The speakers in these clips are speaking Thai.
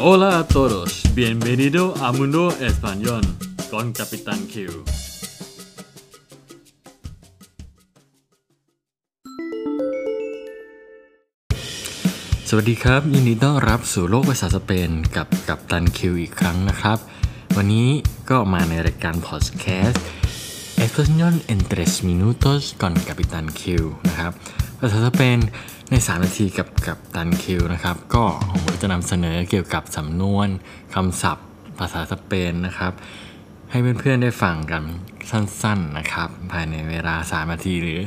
Hola a todos, bienvenido a Mundo Español con Capitán Q. สวัสดีครับ ยินดีต้อนรับสู่โลกภาษาสเปนกับกับตันคิวอีกครั้งนะครับ วันนี้ก็มาในรายการพอดแคสต์ Español en 3 minutos con Capitán Q นะครับภาษาสเปนใน 3 นาทีกับกับตันคิวนะครับ ก็ผมจะนำเสนอเกี่ยวกับสำนวนคำศัพท์ ภาษาสเปนนะครับ ให้เพื่อนๆได้ฟังกันสั้นๆนะครับ ภายในเวลา 3 นาทีหรือ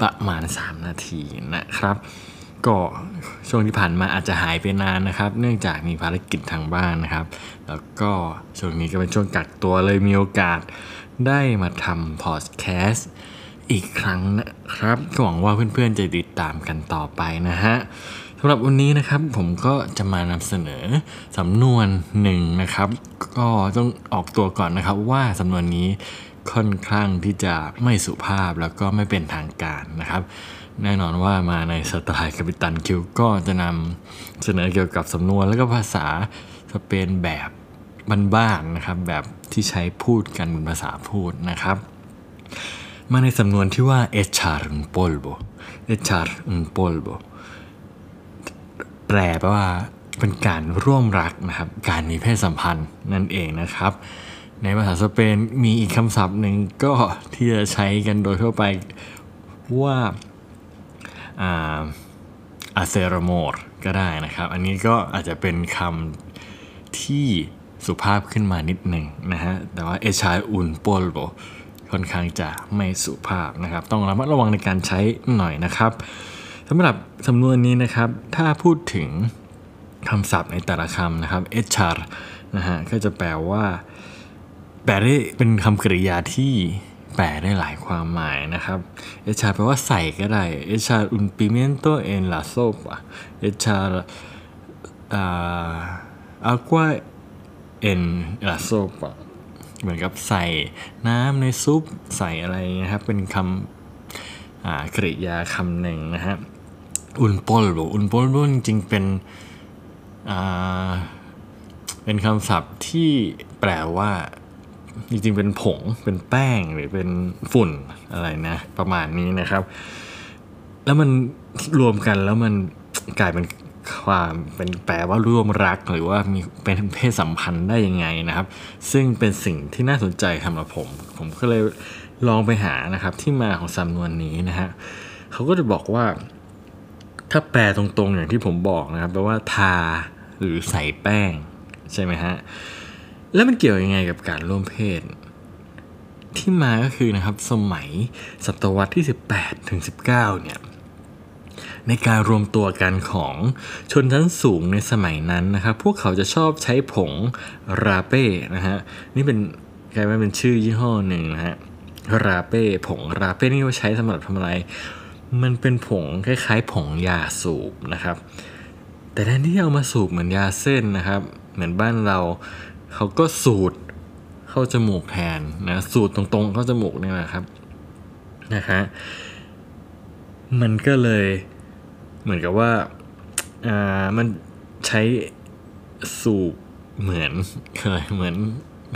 ประมาณ 3 นาทีนะครับ ก็ช่วงที่ผ่านมาอาจจะหายไปนานนะครับ เนื่องจากมีภารกิจทางบ้านนะครับ แล้วก็ช่วงนี้ก็เป็นช่วงกักตัวเลยมีโอกาส ได้มาทำพอดแคสต์อีกครั้งนะครับก็หวังว่าเพื่อนๆจะติดตามกันต่อไปนะฮะสำหรับวันนี้นะครับผมก็จะมานำเสนอสำนวนหนึ่งนะครับ ก็ต้องออกตัวก่อนนะครับว่าสำนวนนี้ค่อนข้างที่จะไม่สุภาพแล้วก็ไม่เป็นทางการนะครับ แน่นอนว่ามาในสไตล์กัปตันคิวก็จะนำเสนอเกี่ยวกับสำนวนแล้วก็ภาษาสเปนแบบ บ้านๆนะครับ แบบที่ใช้พูดกันเป็นภาษาพูดนะครับ มาในสำนวนที่ว่า echar un polvo echar un polvo แปลแปลว่าเป็นการร่วมรักนะครับ การมีเพศสัมพันธ์นั่นเองนะครับ ในภาษาสเปนมีอีกคำศัพท์หนึ่งก็ที่จะใช้กันโดยทั่วไปว่าอาเซรโมรก็ได้นะครับ อันนี้ก็อาจจะเป็นคำที่ สุภาพขึ้นมานิดหนึ่งนะฮะ แต่ว่าเอชายอุนโปลโบค่อนข้างจะไม่สุภาพนะครับ ต้องระมัดระวังในการใช้หน่อยนะครับสำหรับสำนวนนี้นะครับ ถ้าพูดถึงคำศัพท์ในแต่ละคำนะครับเอชาร์นะฮะ ก็จะแปลว่า แปลได้เป็นคำกริยาที่แปลได้หลายความหมายนะครับเอชาแปลว่าใส่ก็ได้เอชาอุนปิเมนโตเอนลาโซปะเอชาอาอากวา เอ็นลาโซปเหมือนกับใส่น้ำในซุปใส่อะไรนะครับ เป็นคำกริยาคำหนึ่งนะฮะอุนโปลโบอุนโปลโบจริงๆเป็นเป็นคำศัพท์ที่แปลว่าจริงๆเป็นผงเป็นแป้งหรือเป็นฝุ่นอะไรนะ ประมาณนี้นะครับ แล้วมันรวมกันแล้วมันกลายเป็น ความเป็นแปลว่าร่วมรักหรือว่ามีเป็นเพศสัมพันธ์ได้ยังไงนะครับ ซึ่งเป็นสิ่งที่น่าสนใจสำหรับผม ผมก็เลยลองไปหานะครับที่มาของสำนวนนี้นะฮะเขาก็จะบอกว่า ถ้าแปลตรงๆอย่างที่ผมบอกนะครับแปลว่าทาหรือใส่แป้ง ใช่ไหมฮะแล้วมันเกี่ยวยังไงกับการร่วมเพศ ที่มาก็คือนะครับสมัยศตวรรษที่ 18ถึง19เนี่ย ในการรวมตัวกันของชนชั้นสูงในสมัยนั้นนะครับ พวกเขาจะชอบใช้ผงราเป้นะฮะนี่เป็นกลายเป็นชื่อยี่ห้อหนึ่งนะฮะราเป้ผงราเป้นี่ว่าใช้สำหรับทำอะไร มันเป็นผงคล้ายๆ ผงยาสูบนะครับ แต่แทนที่เอามาสูบเหมือนยาเส้นนะครับ เหมือนบ้านเราเขาก็สูดเข้าจมูกแทนนะสูดตรงๆเข้าจมูกนี่แหละครับนะคะ มันก็เลยเหมือนกับว่าอ่ามันใช้สูบเหมือนเคยเหมือน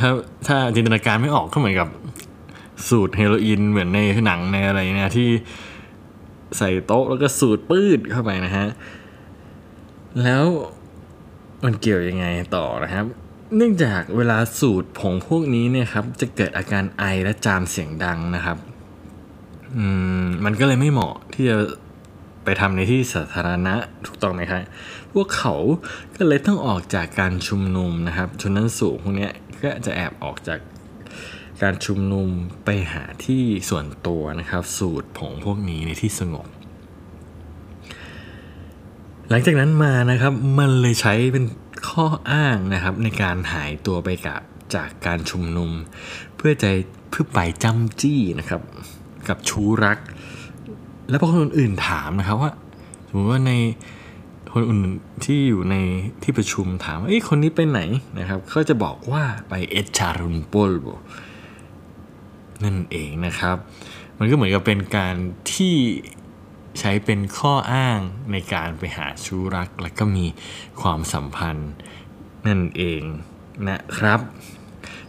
ถ้าถ้าจินตนาการไม่ออกก็เหมือนกับสูตรเฮโรอีนเหมือนในหนังในอะไรเนี่ยที่ใส่โต๊ะแล้วก็สูดปื้ดเข้าไปนะฮะ แล้วมันเกี่ยวยังไงต่อนะครับ เนื่องจากเวลาสูตรผงพวกนี้เนี่ยครับ จะเกิดอาการไอและจามเสียงดังนะครับ อืมมันก็เลยไม่เหมาะที่จะไปทำในที่สาธารณะถูกต้องไหมครับพวกเขาก็เลยต้องออกจากการชุมนุมนะครับ ชนนั้นสูงพวกนี้ก็จะแอบออกจากการชุมนุมไปหาที่ส่วนตัวนะครับ สูตรผงพวกนี้ในที่สงบ หลังจากนั้นมานะครับมันเลยใช้เป็นข้ออ้างนะครับ ในการหายตัวไปกับจากการชุมนุม เพื่อใจเพื่อไปจำจี้นะครับ กับชู้รัก แล้วพอคนอื่นถามนะครับว่า สมมติว่าในคนอื่นที่อยู่ในที่ประชุมถามว่าไอ้คนนี้ไปไหนนะครับเขาจะบอกว่าไปเอชารุนโปลโบนั่นเองนะครับ มันก็เหมือนกับเป็นการที่ใช้เป็นข้ออ้างในการไปหาชู้รัก และก็มีความสัมพันธ์นั่นเองนะครับ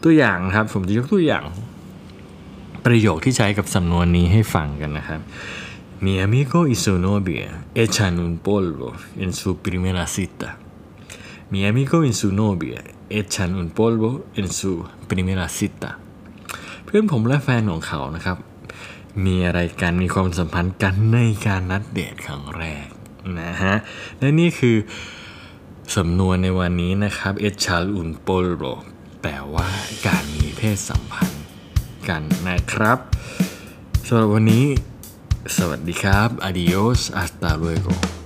ตัวอย่างครับผมจะยกตัวอย่าง ประโยคที่ใช้กับสำนวนนี้ให้ฟังกันนะครับ Mi amigo y su novia echan un polvo en su primera cita. Mi amigo y su novia echan un polvo en su primera cita. เพื่อนผมและแฟนของเขานะครับ มีอะไรกันมีความสัมพันธ์กันในการนัดเดทครั้งแรกนะฮะ และนี่คือสำนวนในวันนี้นะครับ echar un polvo แปลว่าการมีเพศสัมพันธ์ กันนะครับสำหรับวันนี้ สวัสดีครับ adios hasta luego